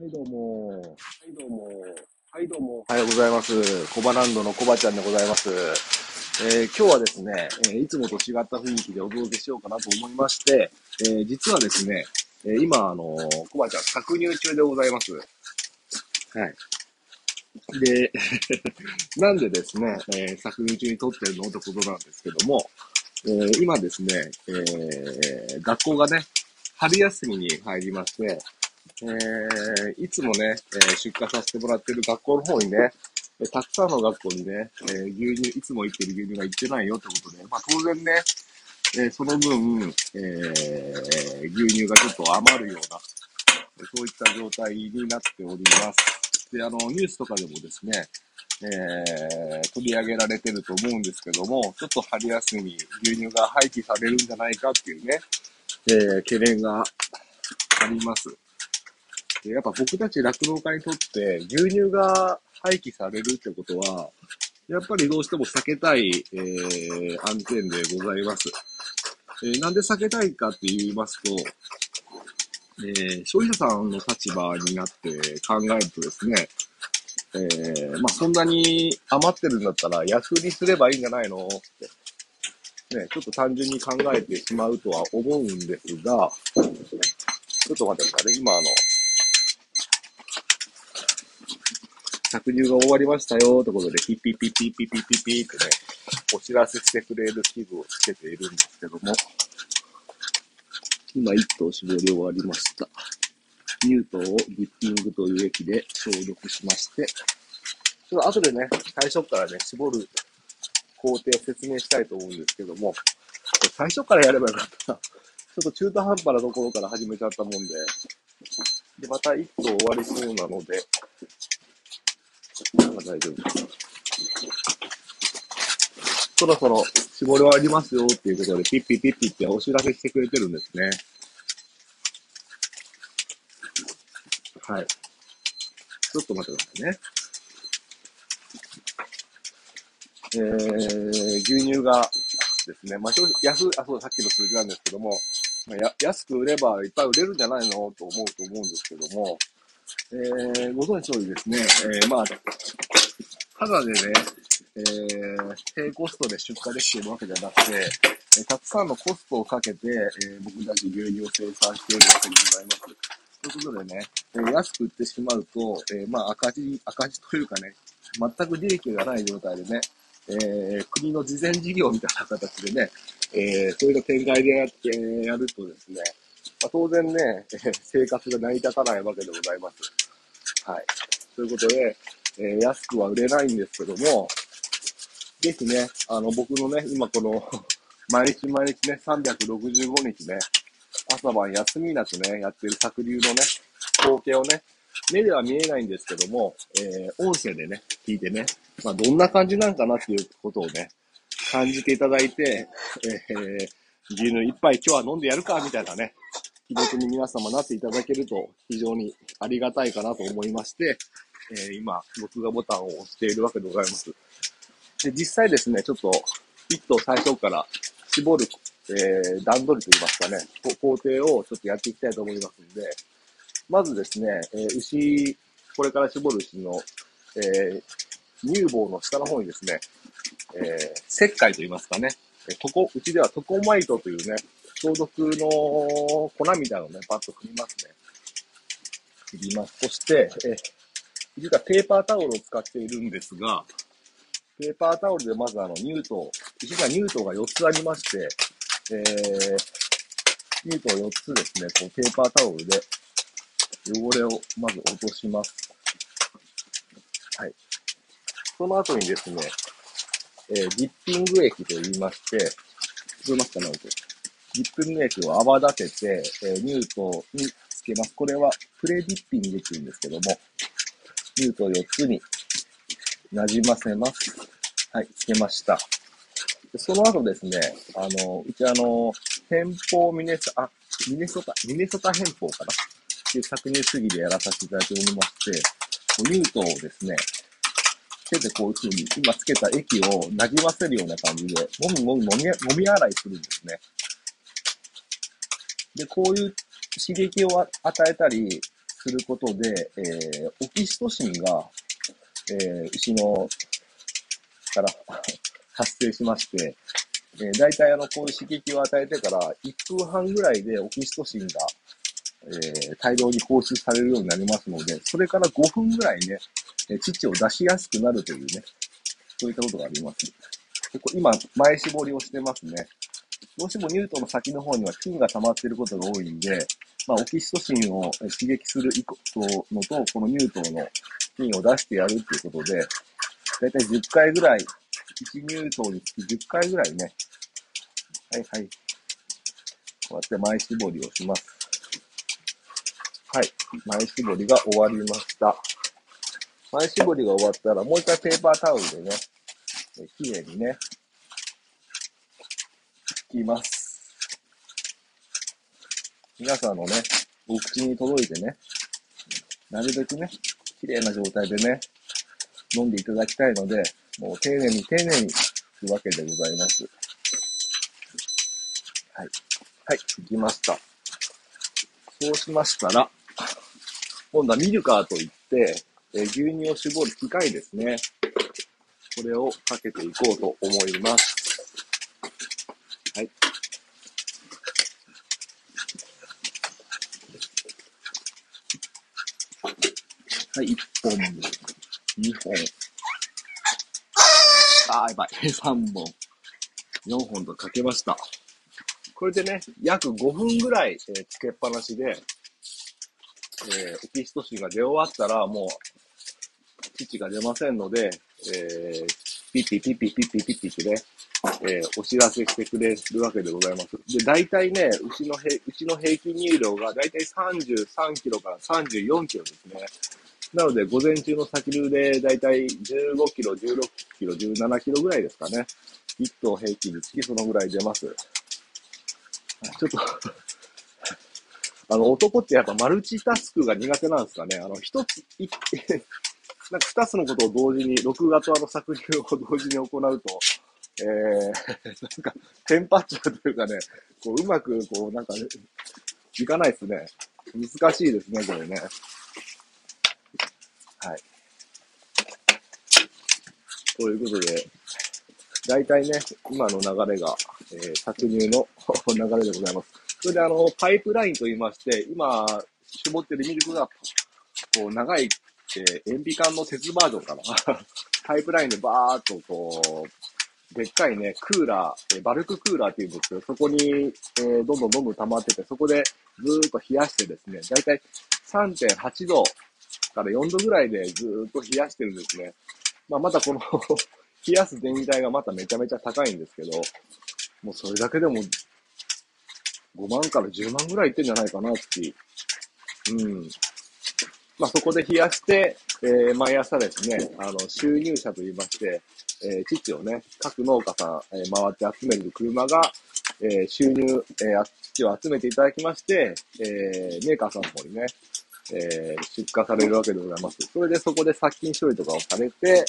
はい、どうも。はい、どうも。はい、どうも。おはようございます。コバランドのコバちゃんでございます。えー今日はですね、えーいつもと違った雰囲気でお届けしようかなと思いまして、えー実はですね、えー今、あのーコバちゃん搾乳中でございます。はい。で、なんでですね、えー搾乳中に撮ってるのってことなんですけども、えー今ですね、えー学校がね、春休みに入りまして、えーいつもね、えー出荷させてもらってる学校の方にね、えたくさんの学校にね、えー牛乳、いつも行ってる牛乳が行ってないよってことで、まあ当然ね、えその分、え牛乳がちょっと余るような、そういった状態になっております。で、あの、ニュースとかでもですね、えー取り上げられてると思うんですけども、ちょっと春休み牛乳が廃棄されるんじゃないかっていうね、えー懸念があります。でやっぱ僕たち酪農家にとって牛乳が廃棄されるってことは、やっぱりどうしても避けたい、えー案件でございます。えーなんで避けたいかって言いますと、えー消費者さんの立場になって考えるとですね、えーまあ、そんなに余ってるんだったら安売りすればいいんじゃないのって、ね、ちょっと単純に考えてしまうとは思うんですが、ちょっと待ってくださいね。今、あの、搾乳が終わりましたよってことで、ピッピッピッピッピッピッピッピッってね、お知らせしてくれる器具をつけているんですけども、今、1頭絞り終わりました。乳糖をディッピングという液で消毒しまして、ちょっと後でね、最初からね、絞る工程を説明したいと思うんですけども、最初からやればよかったな。ちょっと中途半端なところから始めちゃったもんで、で、また1頭終わりそうなので、大丈夫です。そろそろ絞り終わりますよっていうことで、ピッピピッピってお知らせしてくれてるんですね。はい。ちょっと待ってくださいね。えー、牛乳がですね、まあ、安、あ、そう、さっきの数字なんですけども、まあ、や安く売ればいっぱい売れるんじゃないのと思うと思うんですけども、えー、ご存知の通りですね、えー、まあ、ただでね、えー、低コストで出荷できているわけじゃなくて、えーたくさんのコストをかけて、えー僕たち牛乳を生産しているわけでございます。ということでね、えー安く売ってしまうと、えーまあ赤字、赤字というかね、全く利益がない状態でね、えー国の事前事業みたいな形でね、えーそういう展開でやって、やるとですね、まあ、当然ね、えー生活が成り立たないわけでございます。はい。ということで、えー安くは売れないんですけども、ぜひね、あの、僕のね、今この、毎日毎日ね、365日ね、朝晩休みなくね、やってる作流のね、光景をね、目では見えないんですけども、えー音声でね、聞いてね、まあ、どんな感じなんかなっていうことをね、感じていただいて、えー牛乳一杯今日は飲んでやるか、みたいなね、気持ちに皆様なっていただけると非常にありがたいかなと思いまして、えー今、録画ボタンを押しているわけでございます。で、実際ですね、ちょっと、一頭最初から絞る、えー段取りといいますかね、工程をちょっとやっていきたいと思いますんで、まずですね、えー牛、これから絞る牛の、えー乳房の下の方にですね、えー石灰といいますかね、えとこ、うちではトコマイトというね、消毒の粉みたいなのをね、パッと振りますね。振ります。そして、え実はペーパータオルを使っているんですが、ペーパータオルでまずあの乳糖、石が乳糖が4つありまして、えー、乳糖4つですね、こうペーパータオルで汚れをまず落とします。はい。その後にですね、えー、ディッピング液と言いまして、聞こえますかね、音？ディッピング液を泡立てて、えー乳糖につけます。これはプレディッピングって言うんですけども、乳糖4つになじませます。はい、つけました。でその後ですね、あの、うちあの、偏方ミネソ、あ、ミネソタ、ミネソタ偏方かな？っていう搾乳主義でやらさせていただいておりまして、こう乳糖をですね、手でこういう風に今つけた液をなじませるような感じで、もみもみもみもみ洗いするんですね。で、こういう刺激を与えたりすることで、えー、オキシトシンが、えー、牛のから 発生しまして、えー、大体あの、こういう刺激を与えてから1分半ぐらいでオキシトシンが、えー、大量に放出されるようになりますので、それから5分ぐらいね、え乳を出しやすくなるというね、そういったことがあります。でこ今、前絞りをしてますね。どうしても乳頭の先の方には菌が溜まっていることが多いんで、まあ、オキシトシンを刺激するのと、この乳頭の菌を出してやるっていうことで、だいたい10回ぐらい、1乳頭につき10回ぐらいね、はいはい。こうやって前絞りをします。はい。前絞りが終わりました。前絞りが終わったら、もう一回ペーパータオルでね、きれいにね、きます。皆さんのね、お口に届いてね、なるべくね、綺麗な状態でね、飲んでいただきたいので、もう丁寧に丁寧にするわけでございます。はい。はい、行きました。そうしましたら、今度はミルカーといって、え、牛乳を絞る機械ですね。これをかけていこうと思います。はい。はい、1本目、2本。あー、やばい。3本、4本とかけました。これでね、約5分ぐらい、えー、つけっぱなしで、えー、オキシトシンが出終わったら、もう、父が出ませんので、えー、ピッピピッピピッピピッピってね、えー、お知らせしてくれるわけでございます。で、大体ね、牛のへ、牛の平均乳量が大体33キロから34キロですね。なので、午前中の先流で大体15キロ、16キロ、17キロぐらいですかね。1頭平均につきそのぐらい出ます。ちょっとあの、男ってやっぱマルチタスクが苦手なんですかね。あの、一つ、い なんか二つのことを同時に、録画とあの作品を同時に行うと、えー、なんか、テンパっちゃうというかね、こう、うまく、こう、なんか、ね、いかないですね。難しいですね、これね。はい。ということで、大体ね、今の流れが、えー、搾乳の 流れでございます。それであの、パイプラインと言いまして、今、絞ってるミルクが、こう、長い、えー、塩ビ管の鉄バージョンかな。パイプラインでバーっとこう、でっかいね、クーラー、え、バルククーラーっていうんですけど、そこに、えー、どんどんどんどん溜まってて、そこでずーっと冷やしてですね、だいたい3.8度から4度ぐらいでずーっと冷やしてるんですね。まあ、またこの 冷やす電気代がまためちゃめちゃ高いんですけど、もうそれだけでも5万から10万ぐらいいってんじゃないかなっていう。うん。まあ、そこで冷やして、えー、毎朝ですね、あの、収入者と言いまして、えー、父をね、各農家さん、えー、回って集める車が、えー、収入、えー、父を集めていただきまして、えー、メーカーさんの方にね、えー、出荷されるわけでございます。それでそこで殺菌処理とかをされて、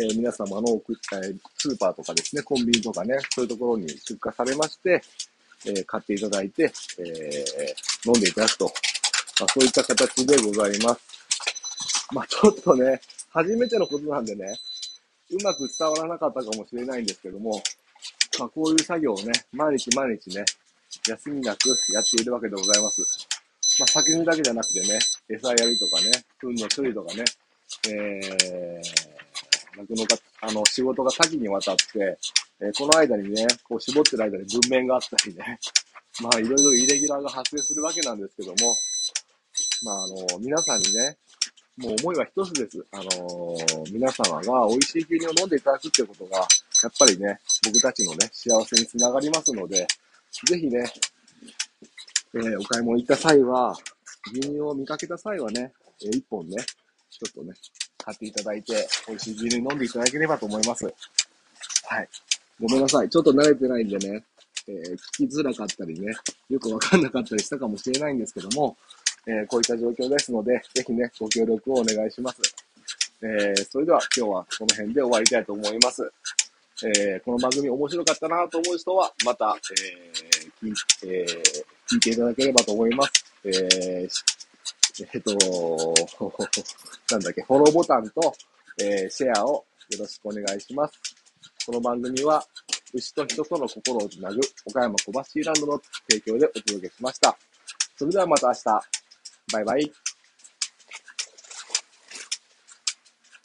えー、皆様の送った、えスーパーとかですね、コンビニとかね、そういうところに出荷されまして、えー、買っていただいて、えー、飲んでいただくと。まあ、そういった形でございます。まあ、ちょっとね、初めてのことなんでね、うまく伝わらなかったかもしれないんですけども、まあ、こういう作業をね、毎日毎日ね、休みなくやっているわけでございます。まあ、先にだけじゃなくてね、餌やりとかね、糞の処理とかね、えー、酪農家、あの、仕事が多岐にわたって、えー、この間にね、こう絞ってる間に文面があったりね、まあいろいろイレギュラーが発生するわけなんですけども、まああの、皆さんにね、もう思いは一つです。あのー、皆様が美味しい牛乳を飲んでいただくってことが、やっぱりね、僕たちのね、幸せにつながりますので、ぜひね、えー、お買い物行った際は、牛乳を見かけた際はね、えー、一本ね、ちょっとね、買っていただいて、美味しい牛乳飲んでいただければと思います。はい。ごめんなさい。ちょっと慣れてないんでね、えー、聞きづらかったりね、よくわかんなかったりしたかもしれないんですけども、えー、こういった状況ですので、ぜひね、ご協力をお願いします。えー、それでは今日はこの辺で終わりたいと思います。えー、この番組面白かったなと思う人は、また、えー聞いえー、聞いていただければと思います。えー、えっ、と、なんだっけ、フォローボタンと、えーシェアをよろしくお願いします。この番組は、牛と人との心をつなぐ岡山小橋ランドの提供でお届けしました。それではまた明日。バイバイ。